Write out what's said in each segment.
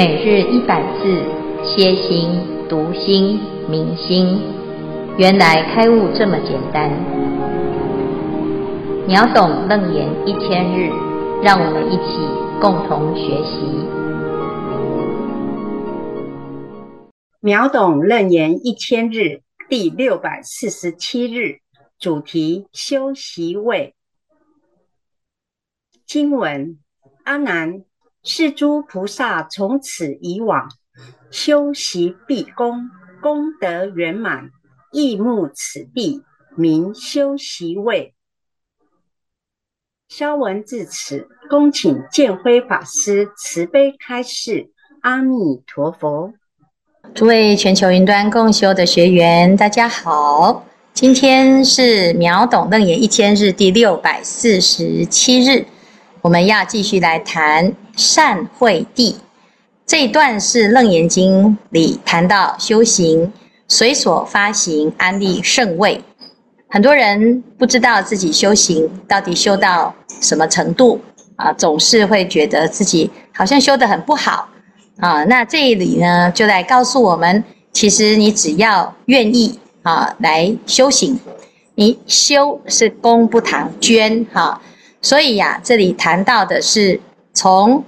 每日一百字，歇心、读心、明心，原来开悟这么简单。秒懂楞严一千日，让我们一起共同学习。秒懂楞严一千日第六百四十七日，主题修习位。经文：阿难。是诸菩萨从此以往修习毕功，功德圆满，忆目此地，名修习位。消文至此，恭请建辉法师慈悲开示。阿弥陀佛。诸位全球云端共修的学员，大家好，今天是秒懂楞严一千日第六百四十七日。我们要继续来谈善慧地这一段，是《楞严经》里谈到修行随所发行安立胜位。很多人不知道自己修行到底修到什么程度啊，总是会觉得自己好像修得很不好啊。那这里呢，就来告诉我们，其实你只要愿意啊来修行，你修是功不唐捐哈。所以呀、这里谈到的是从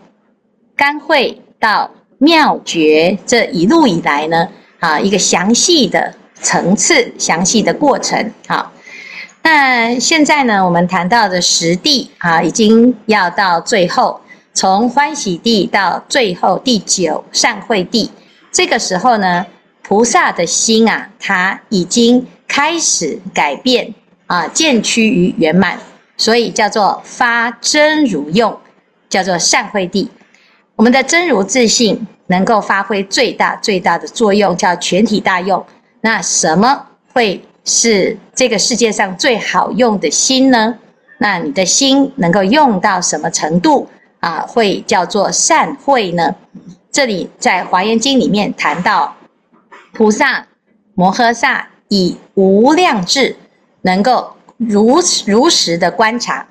甘会到妙觉这一路以来呢，啊，一个详细的层次、详细的过程。好，那现在呢，我们谈到的十地啊，已经要到最后，从欢喜地到最后第九善慧地，这个时候呢，菩萨的心啊，他已经开始改变啊，渐趋于圆满。所以叫做发真如用，叫做善慧地。我们的真如自信能够发挥最大最大的作用，叫全体大用。那什么会是这个世界上最好用的心呢？那你的心能够用到什么程度啊？会叫做善慧呢？这里在华严经里面谈到，菩萨摩诃萨以无量智能够。如如实的观察，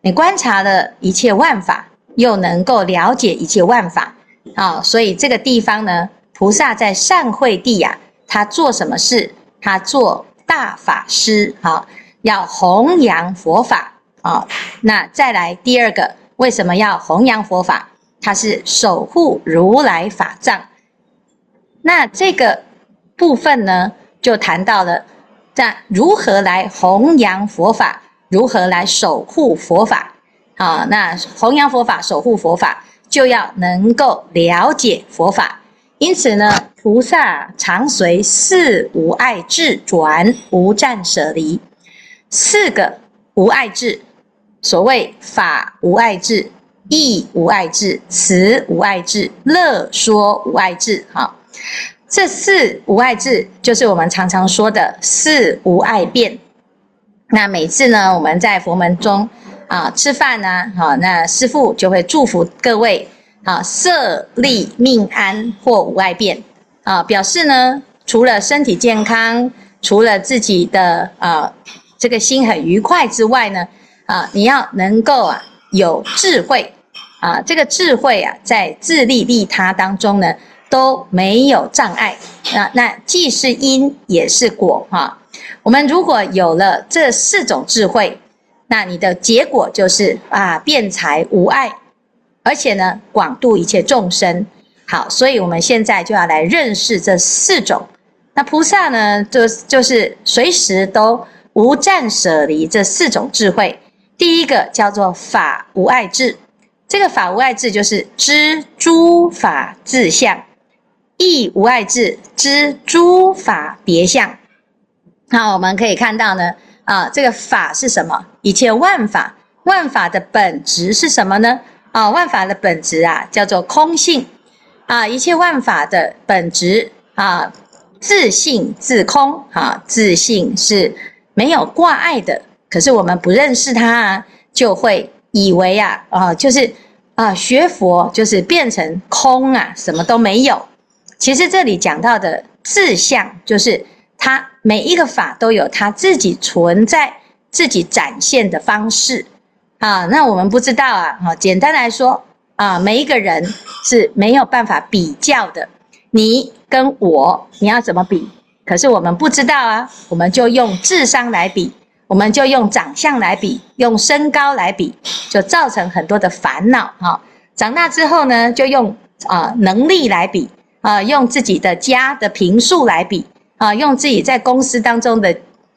你观察了一切万法，又能够了解一切万法啊，所以这个地方呢，菩萨在善慧地呀，他做什么事？他做大法师啊，要弘扬佛法啊。那再来第二个，为什么要弘扬佛法？他是守护如来法藏。那这个部分呢，就谈到了。在如何来弘扬佛法，如何来守护佛法？啊，那弘扬佛法、守护佛法，就要能够了解佛法。因此呢，菩萨常随四无碍智转，无暂舍离。四个无碍智，所谓法无碍智、义无碍智、慈无碍智、乐说无碍智。哈。这四无碍智，就是我们常常说的四无碍变。那每次呢，我们在佛门中啊吃饭呢，好，那师父就会祝福各位啊，色利命安或无碍变啊，表示呢，除了身体健康，除了自己的啊这个心很愉快之外呢，啊，你要能够啊有智慧啊，这个智慧啊，在自利利他当中呢。都没有障碍，啊那既是因也是果哈。我们如果有了这四种智慧，那你的结果就是啊，辩才无碍，而且呢，广度一切众生。好，所以我们现在就要来认识这四种。那菩萨呢，就就是随时都无暂舍离这四种智慧。第一个叫做法无碍智，这个法无碍智就是知诸法自相。亦无碍智，知诸法别相。那我们可以看到呢，啊，这个法是什么？一切万法，万法的本质是什么呢？啊，万法的本质啊，叫做空性。啊，一切万法的本质啊，自性自空。啊，自性是没有挂碍的。可是我们不认识它啊，就会以为啊，啊，就是啊，学佛就是变成空啊，什么都没有。其实这里讲到的自相，就是它每一个法都有它自己存在、自己展现的方式啊。那我们不知道啊，哈，简单来说啊，每一个人是没有办法比较的。你跟我，你要怎么比？可是我们不知道啊，我们就用智商来比，我们就用长相来比，用身高来比，就造成很多的烦恼哈。长大之后呢，就用啊能力来比啊，用自己的家的平数来比啊，用自己在公司当中的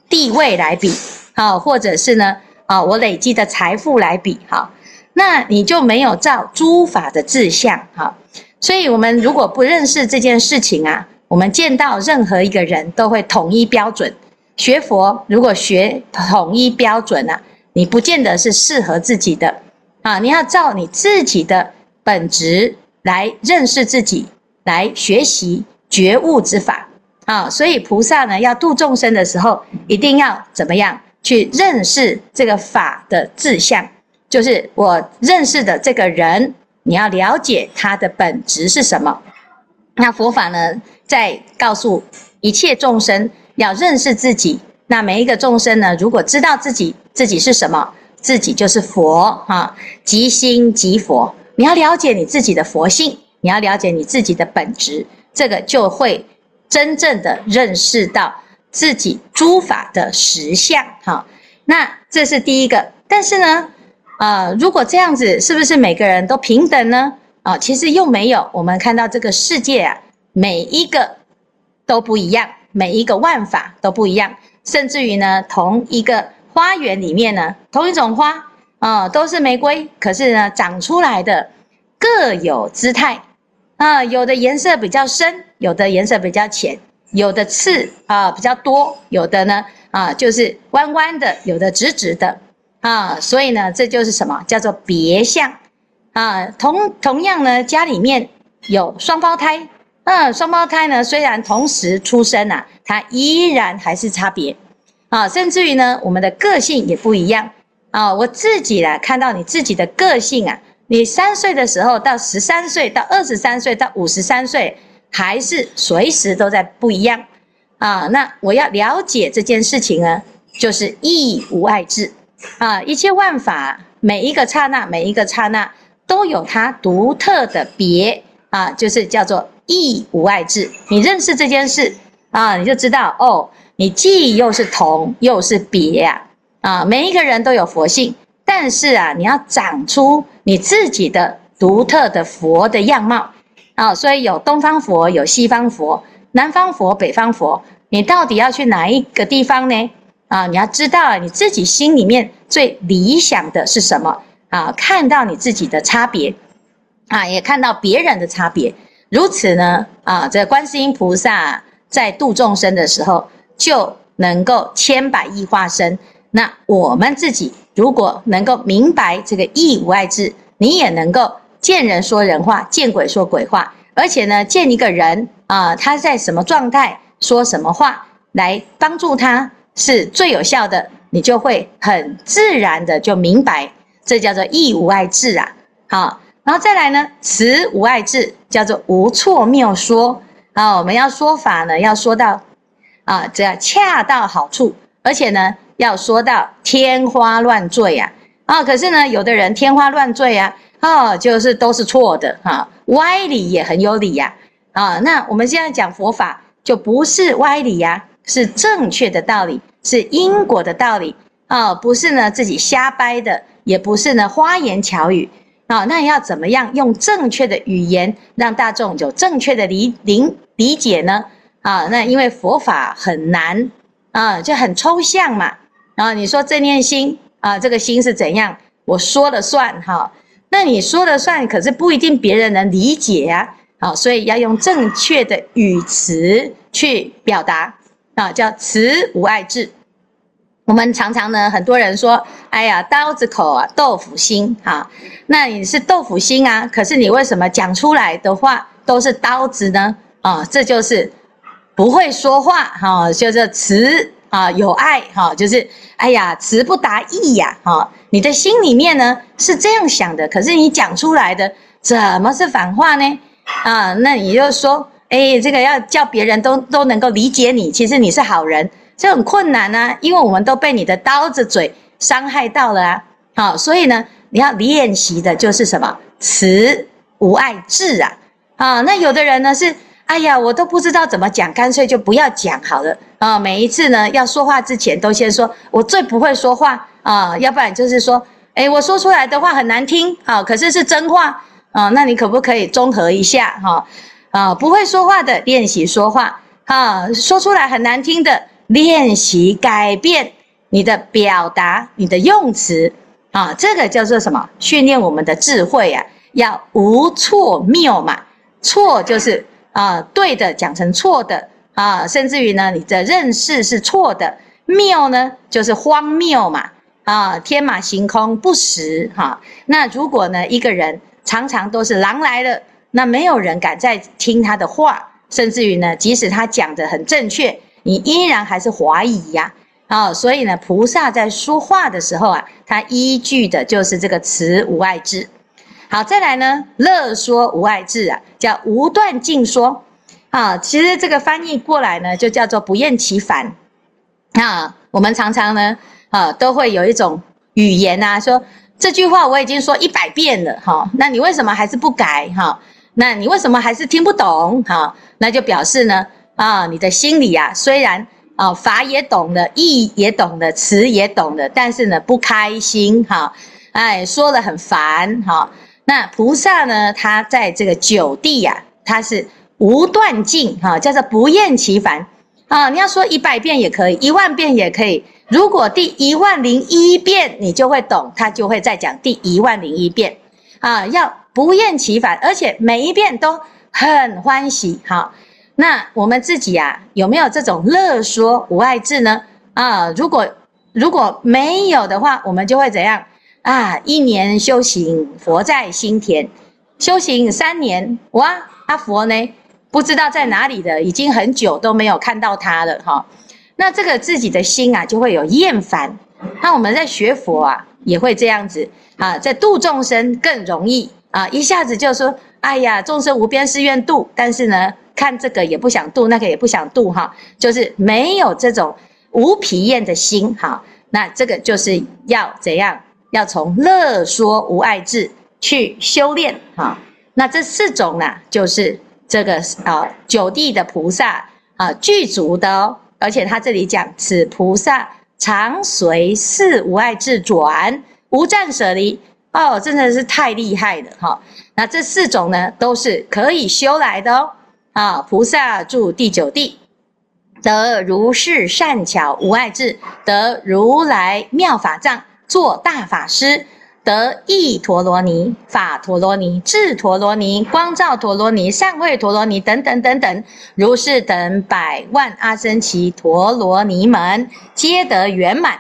地位来比啊，或者是呢啊我累积的财富来比哈，那你就没有照诸法的志向哈。所以，我们如果不认识这件事情啊，我们见到任何一个人都会统一标准。学佛如果学统一标准啊，你不见得是适合自己的啊。你要照你自己的本质来认识自己，来学习觉悟之法啊。所以，菩萨呢要度众生的时候，一定要怎么样去认识这个法的志向，就是我认识的这个人。你要了解他的本质是什么？那佛法呢，在告诉一切众生要认识自己。那每一个众生呢，如果知道自己自己是什么，自己就是佛哈，即心即佛。你要了解你自己的佛性，你要了解你自己的本质，这个就会真正的认识到自己诸法的实相哈。那这是第一个，但是呢，啊、呃，如果这样子，是不是每个人都平等呢？啊、其实又没有。我们看到这个世界啊，每一个都不一样，每一个万法都不一样。甚至于呢，同一个花园里面呢，同一种花啊、都是玫瑰，可是呢，长出来的各有姿态啊，有的颜色比较深，有的颜色比较浅，有的刺啊比较多，有的呢啊就是弯弯的，有的直直的。啊，所以呢，这就是什么叫做别相啊？同同样呢，家里面有双胞胎，嗯，双胞胎呢，虽然同时出生啊，它依然还是差别啊。甚至于呢，我们的个性也不一样啊。我自己来看到你自己的个性啊，你三岁的时候到十三岁到二十三岁到五十三岁，还是随时都在不一样啊。那我要了解这件事情呢，就是义无碍智。啊，一切万法，每一个刹那，每一个刹那都有它独特的别啊，就是叫做义无碍智。你认识这件事啊，你就知道哦，你既又是同又是别呀啊，啊，每一个人都有佛性，但是啊，你要长出你自己的独特的佛的样貌啊，所以有东方佛，有西方佛，南方佛，北方佛，你到底要去哪一个地方呢？啊，你要知道你自己心里面最理想的是什么啊？看到你自己的差别啊，也看到别人的差别，如此呢啊，这观世音菩萨在度众生的时候就能够千百亿化身。那我们自己如果能够明白这个义无碍智，你也能够见人说人话，见鬼说鬼话，而且呢，见一个人啊，他在什么状态说什么话来帮助他。是最有效的，你就会很自然的就明白，这叫做义无碍智啊。好，然后再来呢，词无碍智，叫做无错谬说。啊，我们要说法呢，要说到啊，这样恰到好处，而且呢，要说到天花乱坠呀。啊，可是呢，有的人天花乱坠啊，哦，就是都是错的哈，歪理也很有理呀。啊，那我们现在讲佛法，就不是歪理呀。是正确的道理，是因果的道理、哦，不是呢自己瞎掰的，也不是呢花言巧语啊、那要怎么样用正确的语言让大众有正确的理理理解呢？啊，那因为佛法很难啊，就很抽象嘛。然后你说正念心啊，这个心是怎样？我说了算哈、那你说了算，可是不一定别人能理解呀。好，所以要用正确的语词去表达。啊，叫词无碍智。我们常常呢，很多人说：“哎呀，刀子口啊，豆腐心啊。”那你是豆腐心啊，可是你为什么讲出来的话都是刀子呢？啊，这就是不会说话哈，就是词啊有爱哈，就是哎呀，词不达意呀哈。你的心里面呢是这样想的，可是你讲出来的怎么是反话呢？啊，那你就说。哎，这个要叫别人都都能够理解你，其实你是好人，这很困难啊，因为我们都被你的刀子嘴伤害到了啊。好，所以呢，你要练习的就是什么？慈无爱智啊啊！那有的人呢是，哎呀，我都不知道怎么讲，干脆就不要讲好了啊！每一次呢要说话之前，都先说我最不会说话啊，要不然就是说，哎，我说出来的话很难听啊，可是是真话啊，那你可不可以综合一下哈？啊，不会说话的练习说话啊，说出来很难听的练习改变你的表达，你的用词。啊，这个叫做什么？训练我们的智慧啊，要无错谬嘛。错就是啊，对的讲成错的啊，甚至于呢，你的认识是错的。谬呢，就是荒谬嘛。啊，天马行空不实哈、那如果呢，一个人常常都是狼来了，那没有人敢再听他的话，甚至于呢，即使他讲的很正确，你依然还是怀疑呀、啊。所以呢，菩萨在说话的时候啊，他依据的就是这个慈无碍智。好，再来呢，乐说无碍智啊，叫无断尽说。啊，其实这个翻译过来呢，就叫做不厌其烦。啊，我们常常呢，啊，都会有一种语言啊，说这句话我已经说一百遍了，哈、那你为什么还是不改？哈、那你为什么还是听不懂？哈、那就表示呢，啊，你的心里啊，虽然。啊，法也懂了，义也懂了，词也懂了，但是呢，不开心哈，哎，说了很烦哈。那菩萨呢，他在这个九地呀，他是无断尽哈，叫做不厌其烦啊。你要说一百遍也可以，一万遍也可以。如果第一万零一遍你就会懂，他就会再讲第一万零一遍啊。要不厌其烦，而且每一遍都很欢喜哈。那我们自己啊，有没有这种乐说无碍智呢？啊，如果如果没有的话，我们就会怎样啊？一年修行，佛在心田；修行三年，哇，阿佛呢？不知道在哪里的，已经很久都没有看到他了哈。那这个自己的心啊，就会有厌烦。那我们在学佛啊，也会这样子啊，在度众生更容易啊，一下子就说，哎呀，众生无边誓愿度，但是呢。看这个也不想度，那个也不想度，哈，就是没有这种无疲厌的心，哈。那这个就是要怎样？要从乐说无碍智去修炼，哈。那这四种呢，就是这个啊九地的菩萨啊具足的哦。而且他这里讲，此菩萨常随四无碍智转，无暂舍离。哦，真的是太厉害了，哈。那这四种呢，都是可以修来的哦。啊，菩萨住第九地，得如是善巧无碍智，得如来妙法藏，做大法师，得意陀罗尼、法陀罗尼、智陀罗尼、光照陀罗尼、善慧陀罗尼等等等等，如是等百万阿僧祇陀罗尼门，皆得圆满。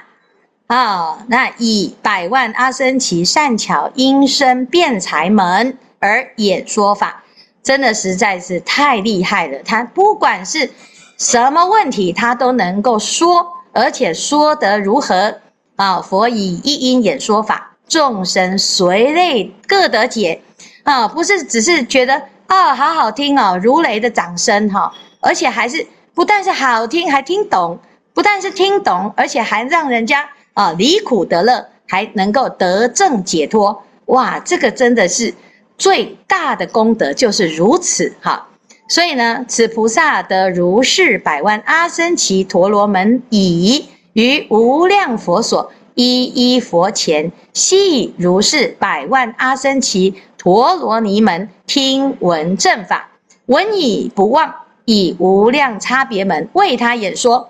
啊，那以百万阿僧祇善巧音声辩才门而演说法。真的实在是太厉害了，他不管是什么问题，他都能够说，而且说得如何啊？佛以一音演说法，众生随类各得解啊！不是只是觉得啊，好好听哦，如雷的掌声哈，而且还是不但是好听，还听懂，不但是听懂，而且还让人家啊离苦得乐，还能够得正解脱，哇，这个真的是。最大的功德就是如此哈，所以呢，此菩萨得如是百万阿僧只陀罗门已，于无量佛所一一佛前，悉如是百万阿僧只陀罗尼门听闻正法，闻已不忘，以无量差别门为他演说。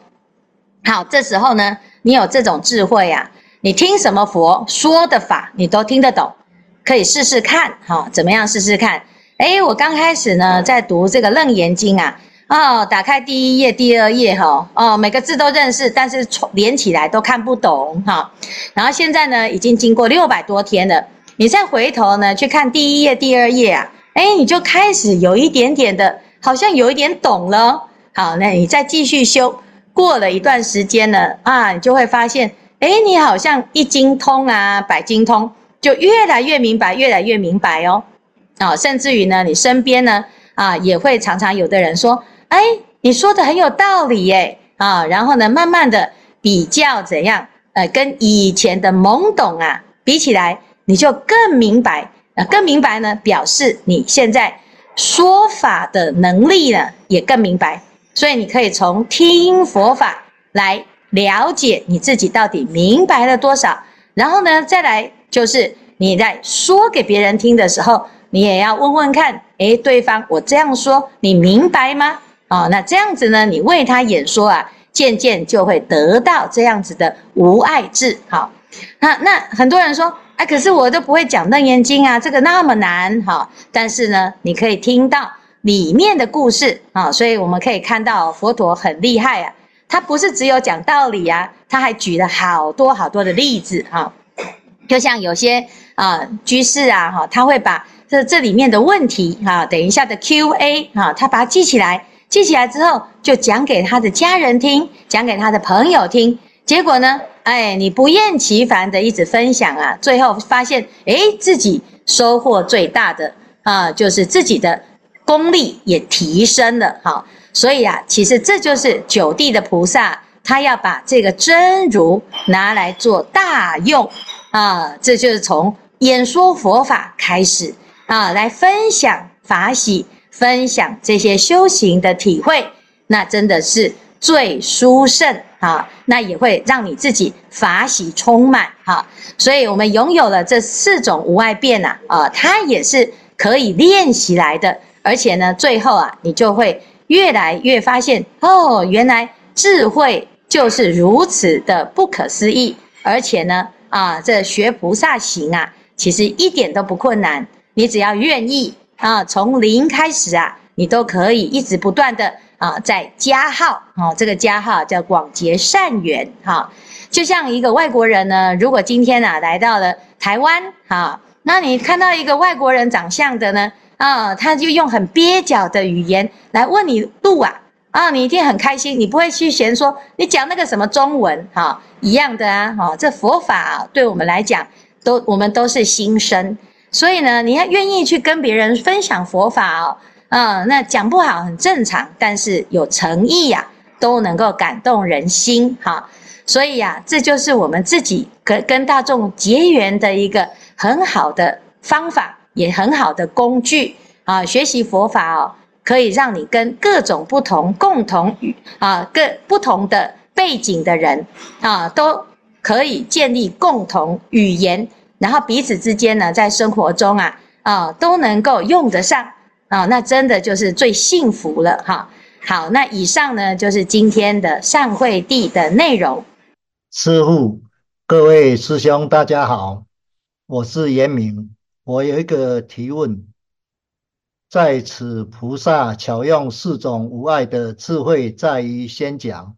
好，这时候呢，你有这种智慧啊，你听什么佛说的法，你都听得懂。可以试试看，哈，怎么样试试看？哎，我刚开始呢，在读这个《楞严经》啊，哦，打开第一页、第二页，哈，哦，每个字都认识，但是连起来都看不懂，哈。然后现在呢，已经经过六百多天了，你再回头呢去看第一页、第二页啊，哎，你就开始有一点点的，好像有一点懂了。好，那你再继续修，过了一段时间呢，啊，你就会发现，哎，你好像一精通啊，百精通。就越来越明白，越来越明白哦，啊、哦，甚至于呢，你身边呢，啊，也会常常有的人说，哎，你说的很有道理耶，啊，然后呢，慢慢的比较怎样，呃，跟以前的懵懂啊比起来，你就更明白啊，更明白呢，表示你现在说法的能力呢也更明白，所以你可以从听佛法来了解你自己到底明白了多少，然后呢，再来就是你在说给别人听的时候，你也要问问看，诶，对方我这样说你明白吗？啊，那这样子呢，你为他演说啊，渐渐就会得到这样子的无碍智。好，那那很多人说。哎，可是我都不会讲《楞严经》啊，这个那么难哈。但是呢，你可以听到里面的故事啊，所以我们可以看到佛陀很厉害啊。他不是只有讲道理啊，他还举了好多好多的例子哈。就像有些啊居士啊哈，他会把这这里面的问题哈，等一下的 Q&A 哈，他把它记起来，记起来之后就讲给他的家人听，讲给他的朋友听。结果呢？哎，你不厌其烦的一直分享啊，最后发现，哎，自己收获最大的啊，就是自己的功力也提升了。好，所以啊，其实这就是九地的菩萨，他要把这个真如拿来做大用啊，这就是从演说佛法开始啊，来分享法喜，分享这些修行的体会，那真的是最殊胜。啊，那也会让你自己法喜充满哈，所以我们拥有了这四种无碍变呐，啊，它也是可以练习来的，而且呢，最后啊，你就会越来越发现哦，原来智慧就是如此的不可思议，而且呢，啊，这学菩萨行啊，其实一点都不困难，你只要愿意啊，从零开始啊，你都可以一直不断的。啊，在加号，啊，这个加号叫广结善缘，哈，就像一个外国人呢，如果今天啊来到了台湾，哈，那你看到一个外国人长相的呢，啊，他就用很蹩脚的语言来问你路啊，啊，你一定很开心，你不会去嫌说你讲那个什么中文，哈，一样的啊，哈，这佛法啊，对我们来讲，都我们都是新生，所以呢，你要愿意去跟别人分享佛法哦。嗯，那讲不好很正常，但是有诚意呀、啊，都能够感动人心哈。所以呀、啊，这就是我们自己跟跟大众结缘的一个很好的方法，也很好的工具啊。学习佛法哦，可以让你跟各种不同、共同语啊、各不同的背景的人啊，都可以建立共同语言，然后彼此之间呢，在生活中啊啊都能够用得上。啊、那真的就是最幸福了哈。好，那以上呢就是今天的善会地的内容。师父，各位师兄，大家好，我是严明。我有一个提问，在此菩萨巧用四种无碍的智慧，在于先讲，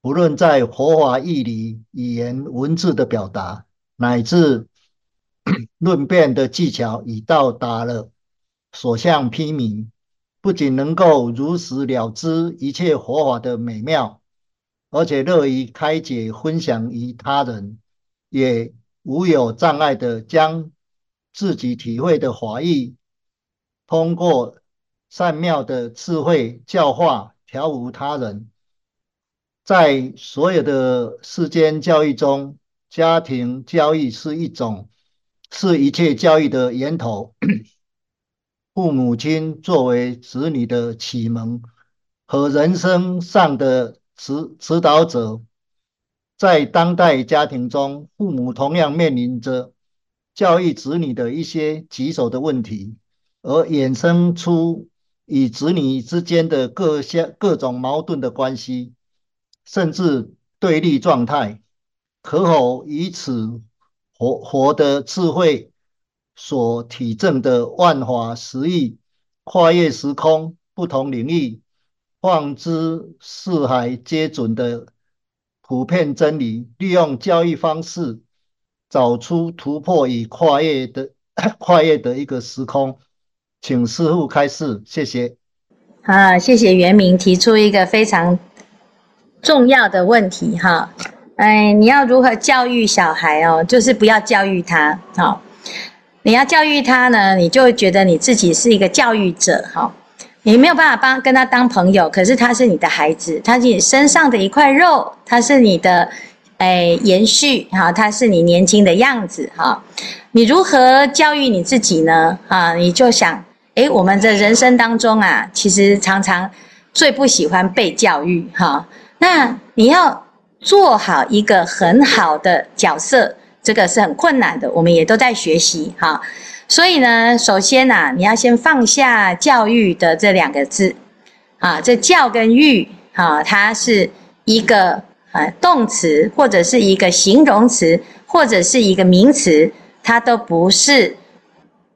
不论在佛法义理、语言文字的表达，乃至 论辩的技巧，已到达了。所向披靡，不仅能够如实了知一切佛法的美妙，而且乐于开解分享于他人，也无有障碍地将自己体会的法义，通过善妙的智慧教化调伏他人。在所有的世间教育中，家庭教育是一种，是一切教育的源头。父母亲作为子女的启蒙和人生上的指指导者，在当代家庭中，父母同样面临着教育子女的一些棘手的问题，而衍生出与子女之间的各项各种矛盾的关系，甚至对立状态。可否以此活活的智慧，所体证的万法实义，跨越时空、不同领域，放之四海皆准的普遍真理，利用教育方式找出突破与跨越的 跨越的一个时空，请师父开示，谢谢。啊，谢谢元明提出一个非常重要的问题哈，哎，你要如何教育小孩哦？就是不要教育他，好。你要教育他呢，你就会觉得你自己是一个教育者，哈，你没有办法帮跟他当朋友，可是他是你的孩子，他是你身上的一块肉，他是你的哎延续哈，他是你年轻的样子哈。你如何教育你自己呢？啊，你就想，哎，我们的人生当中啊，其实常常最不喜欢被教育哈。那你要做好一个很好的角色，这个是很困难的，我们也都在学习哈。所以呢，首先呐，你要先放下教育的这两个字啊，这教跟育啊，它是一个呃动词，或者是一个形容词，或者是一个名词，它都不是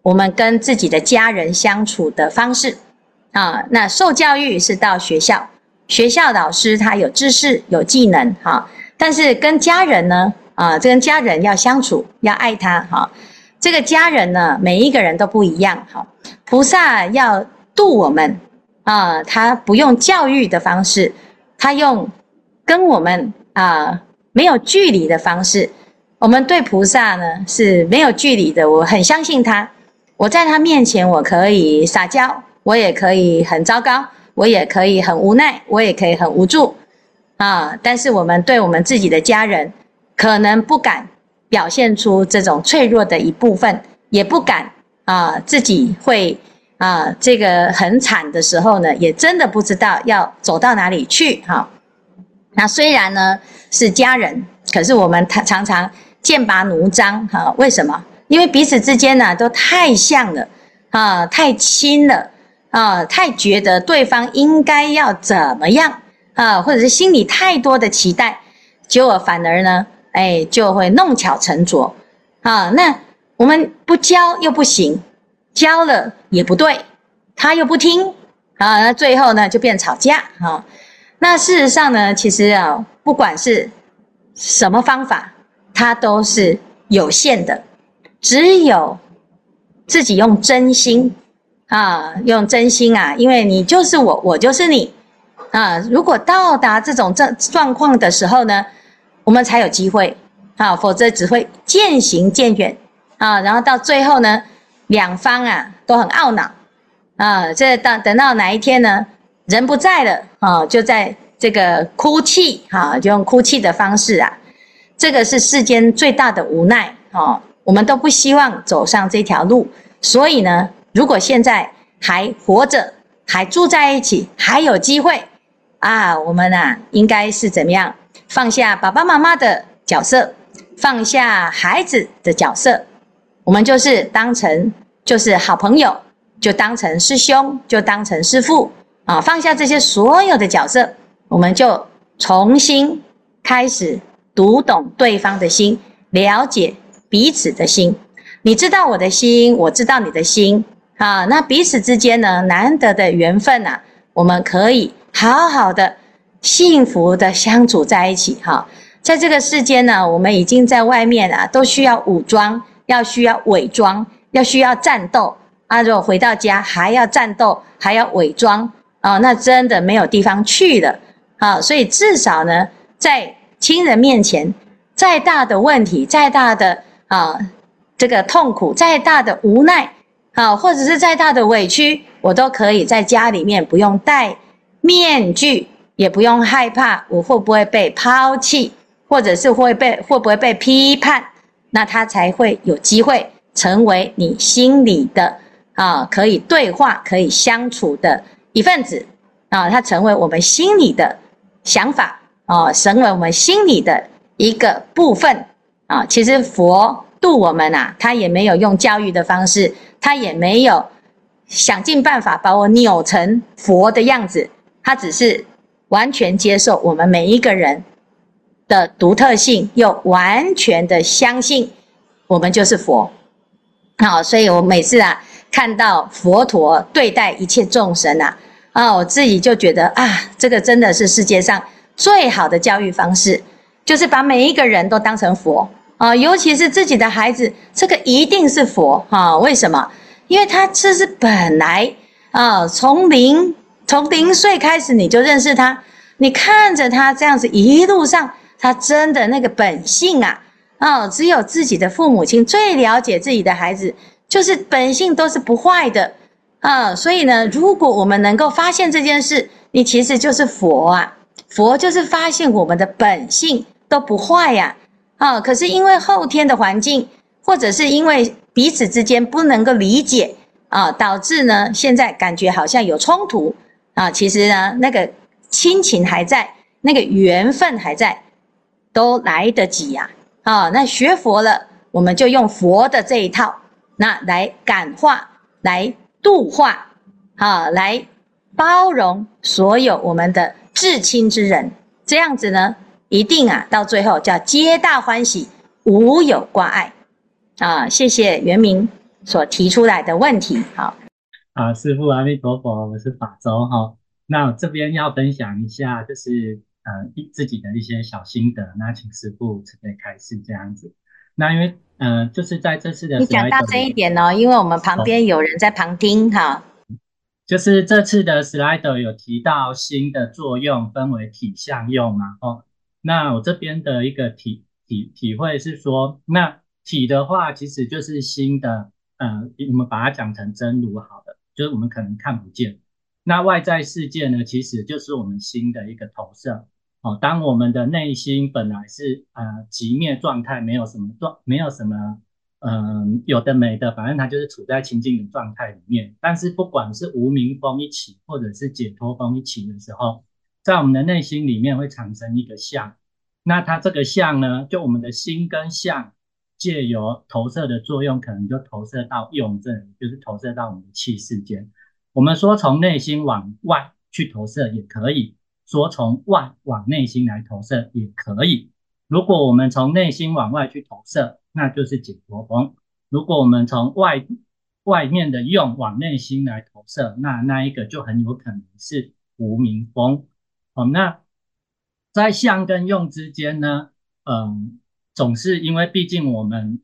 我们跟自己的家人相处的方式啊。那受教育是到学校，学校老师他有知识有技能哈，但是跟家人呢啊，这跟家人要相处，要爱他哈。这个家人呢，每一个人都不一样。哈，菩萨要度我们啊，他不用教育的方式，他用跟我们啊没有距离的方式。我们对菩萨呢是没有距离的，我很相信他。我在他面前，我可以撒娇，我也可以很糟糕，我也可以很无奈，我也可以很无助啊。但是我们对我们自己的家人，可能不敢。表现出这种脆弱的一部分，也不敢啊，自己会啊，这个很惨的时候呢，也真的不知道要走到哪里去哈、那虽然呢是家人，可是我们常常剑拔弩张哈。为什么？因为彼此之间呢都太像了啊，太亲了啊，太觉得对方应该要怎么样啊，或者是心里太多的期待，结果反而呢。哎，就会弄巧成拙，啊，那我们不教又不行，教了也不对，他又不听，啊，那最后呢就变吵架，啊，那事实上呢，其实啊，不管是什么方法，它都是有限的，只有自己用真心，啊，用真心啊，因为你就是我，我就是你，啊，如果到达这种状状况的时候呢，我们才有机会啊，否则只会渐行渐远啊。然后到最后呢，两方啊都很懊恼啊。这等等到哪一天呢，人不在了啊，就在这个哭泣啊，就用哭泣的方式啊。这个是世间最大的无奈啊。我们都不希望走上这条路，所以呢，如果现在还活着，还住在一起，还有机会啊，我们啊应该是怎么样？放下爸爸妈妈的角色，放下孩子的角色，我们就是当成就是好朋友，就当成师兄，就当成师父啊！放下这些所有的角色，我们就重新开始读懂对方的心，了解彼此的心。你知道我的心，我知道你的心啊！那彼此之间呢，难得的缘分呐，我们可以好好的。幸福的相处在一起，哈，在这个世间呢，我们已经在外面啊，都需要武装，要需要伪装，要需要战斗啊。如果回到家还要战斗，还要伪装啊，那真的没有地方去了啊。所以至少呢，在亲人面前，再大的问题，再大的啊这个痛苦，再大的无奈啊，或者是再大的委屈，我都可以在家里面不用戴面具。也不用害怕，我会不会被抛弃，或者是会被会不会被批判，那他才会有机会成为你心里的啊，可以对话、可以相处的一份子啊，他成为我们心里的想法啊，成为我们心里的一个部分啊。其实佛度我们啊，他也没有用教育的方式，他也没有想尽办法把我扭成佛的样子，他只是。完全接受我们每一个人的独特性，又完全的相信我们就是佛。好，所以我每次啊看到佛陀对待一切众生啊，啊，我自己就觉得啊，这个真的是世界上最好的教育方式，就是把每一个人都当成佛啊，尤其是自己的孩子，这个一定是佛啊。为什么？因为他这是本来啊，从零。从零岁开始你就认识他，你看着他这样子一路上，他真的那个本性啊，哦，只有自己的父母亲最了解自己的孩子，就是本性都是不坏的啊。所以呢，如果我们能够发现这件事，你其实就是佛啊，佛就是发现我们的本性都不坏呀，啊，啊可是因为后天的环境，或者是因为彼此之间不能够理解啊，导致呢现在感觉好像有冲突啊，其实呢那个亲情还在，那个缘分还在，都来得及呀，啊，那学佛了，我们就用佛的这一套，那来感化，来度化，啊，来包容所有我们的至亲之人，这样子呢。一定啊，到最后叫皆大欢喜，无有挂碍啊！谢谢元明所提出来的问题。好，啊，师父阿弥陀佛，我是法周哈。那我这边要分享一下，就是呃自己的一些小心得。那请师父慈悲开始这样子。那因为呃，就是在这次的，你讲大声一点哦，因为我们旁边有人在旁听哈。就是这次的 slide 有提到心的作用分为体相用嘛？哦。那我这边的一个体体体会是说，那体的话其实就是心的，呃，我们把它讲成真如好的，就是我们可能看不见。那外在世界呢，其实就是我们心的一个投射。哦，当我们的内心本来是呃极灭状态，没有什么状，没有什么嗯、有的没的，反正它就是处在清净的状态里面。但是不管是无明风一起，或者是解脱风一起的时候，在我们的内心里面会产生一个相，那它这个相呢，就我们的心跟相借由投射的作用，可能就投射到用这里，就是投射到我们的气世间。我们说从内心往外去投射也可以，说从外往内心来投射也可以。如果我们从内心往外去投射，那就是解脱风；如果我们从外外面的用往内心来投射，那那一个就很有可能是无明风。好，那在相跟用之间呢，嗯，总是因为毕竟我们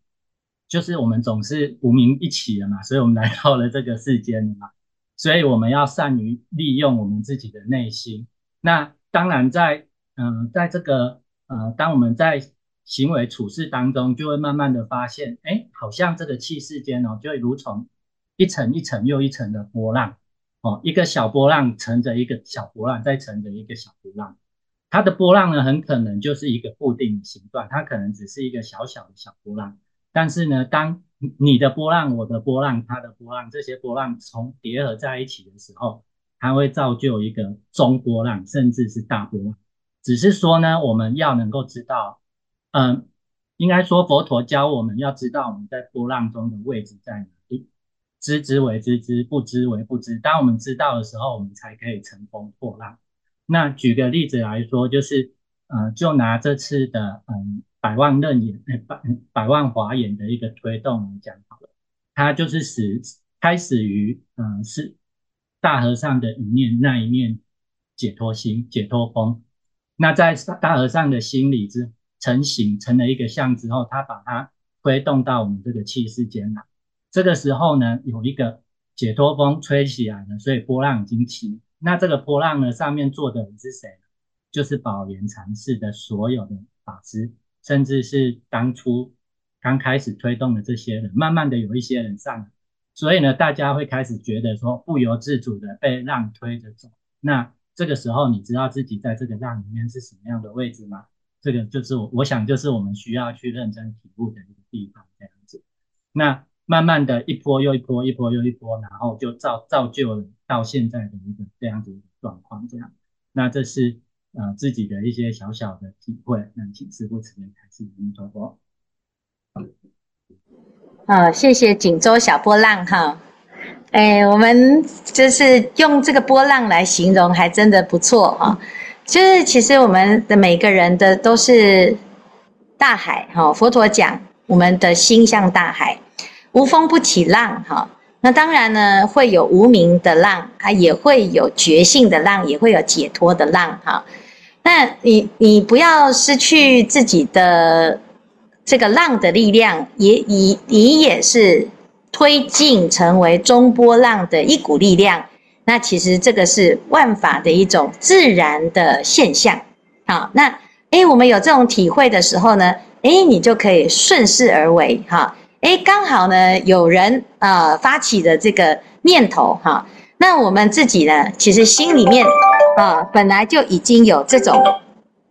就是我们总是无明一起的嘛，所以我们来到了这个世间嘛，所以我们要善于利用我们自己的内心。那当然在嗯，在这个呃，当我们在行为处事当中，就会慢慢的发现，哎，好像这个气世间哦，就会如从一层一层又一层的波浪。哦，一个小波浪乘着一个小波浪，再乘着一个小波浪，它的波浪呢，很可能就是一个固定的形状，它可能只是一个小小的小波浪。但是呢，当你的波浪、我的波浪、它的波浪，这些波浪从叠合在一起的时候，它会造就一个中波浪，甚至是大波浪。只是说呢，我们要能够知道，嗯，应该说佛陀教我们要知道我们在波浪中的位置在哪。知之为知之，不知为不知。当我们知道的时候，我们才可以乘风破浪。那举个例子来说，就是，呃，就拿这次的，嗯，百万楞严，呃，百百万华严的一个推动来讲好了。它就是始开始于，嗯、是大和尚的一念，那一念解脱心、解脱风。那在大和尚的心里之成型成了一个像之后，他把它推动到我们这个气世间来。这个时候呢，有一个解脱风吹起来了，所以波浪已经起。那这个波浪呢，上面坐的人是谁？就是宝莲禅寺的所有的法师，甚至是当初刚开始推动的这些人。慢慢的有一些人上来，所以呢，大家会开始觉得说，不由自主的被浪推着走。那这个时候，你知道自己在这个浪里面是什么样的位置吗？这个就是我，我想就是我们需要去认真体悟的一个地方，这样子。那。慢慢的一波又一波，一波又一波，然后就造造就了到现在的一个这样子的状况。这样，那这是呃自己的一些小小的体会。那请师傅慈悲开示，您说说。好，谢谢锦州小波浪哈。哎，我们就是用这个波浪来形容，还真的不错啊。就是其实我们的每个人的都是大海哈。佛陀讲，我们的心像大海。无风不起浪，哈，那当然呢，会有无明的浪，啊，也会有觉性的浪，也会有解脱的浪，哈。那你你不要失去自己的这个浪的力量，也以你也是推进成为中波浪的一股力量。那其实这个是万法的一种自然的现象，好，那诶，我们有这种体会的时候呢，诶，你就可以顺势而为，哈。哎，刚好呢，有人啊、呃、发起的这个念头哈，那我们自己呢，其实心里面啊、本来就已经有这种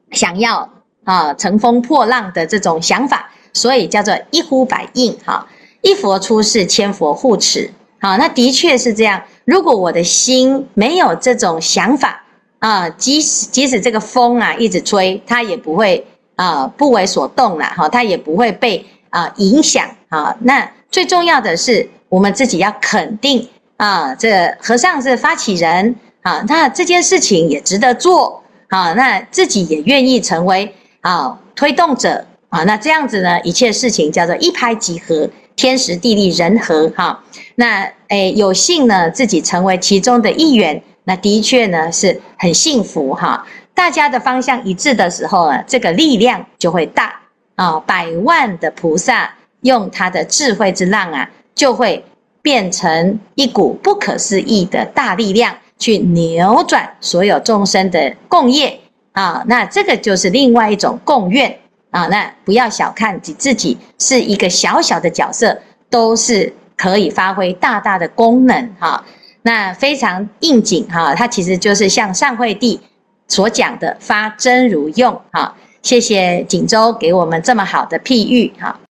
想要啊，乘风破浪的这种想法，所以叫做一呼百应哈。一佛出世，千佛护持。好，那的确是这样。如果我的心没有这种想法啊，即使即使这个风啊一直吹，它也不会啊不为所动了哈，它也不会被啊影响啊。那最重要的是，我们自己要肯定啊，这和尚是发起人啊，那这件事情也值得做啊，那自己也愿意成为。啊，推动者啊，那这样子呢，一切事情叫做一拍即合，天时地利人和哈。那诶，有幸呢，自己成为其中的一员，那的确呢是很幸福哈。大家的方向一致的时候呢，这个力量就会大啊。百万的菩萨用他的智慧之浪啊，就会变成一股不可思议的大力量，去扭转所有众生的共业。啊，那这个就是另外一种共愿啊。那不要小看自自己是一个小小的角色，都是可以发挥大大的功能哈。那非常应景哈，它其实就是像上惠帝所讲的“发真如用”哈。谢谢锦州给我们这么好的譬喻哈。